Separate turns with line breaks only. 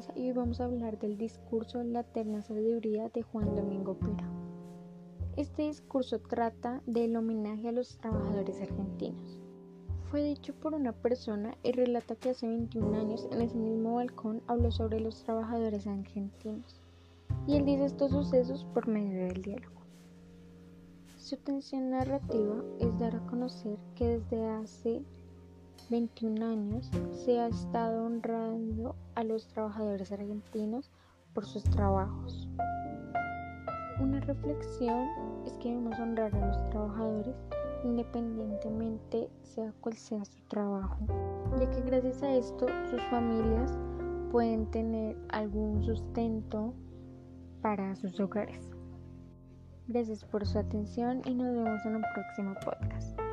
Vanessa y hoy vamos a hablar del discurso la eterna sabiduría de Juan Domingo Perón. Este discurso trata del homenaje a los trabajadores argentinos. Fue dicho por una persona y relata que hace 21 años en ese mismo balcón habló sobre los trabajadores argentinos. Y él dice estos sucesos por medio del diálogo. Su tensión narrativa es dar a conocer que desde hace 21 años se ha estado honrando a los trabajadores argentinos por sus trabajos. Una reflexión es que debemos honrar a los trabajadores independientemente sea cual sea su trabajo, ya que gracias a esto sus familias pueden tener algún sustento para sus hogares. Gracias por su atención y nos vemos en un próximo podcast.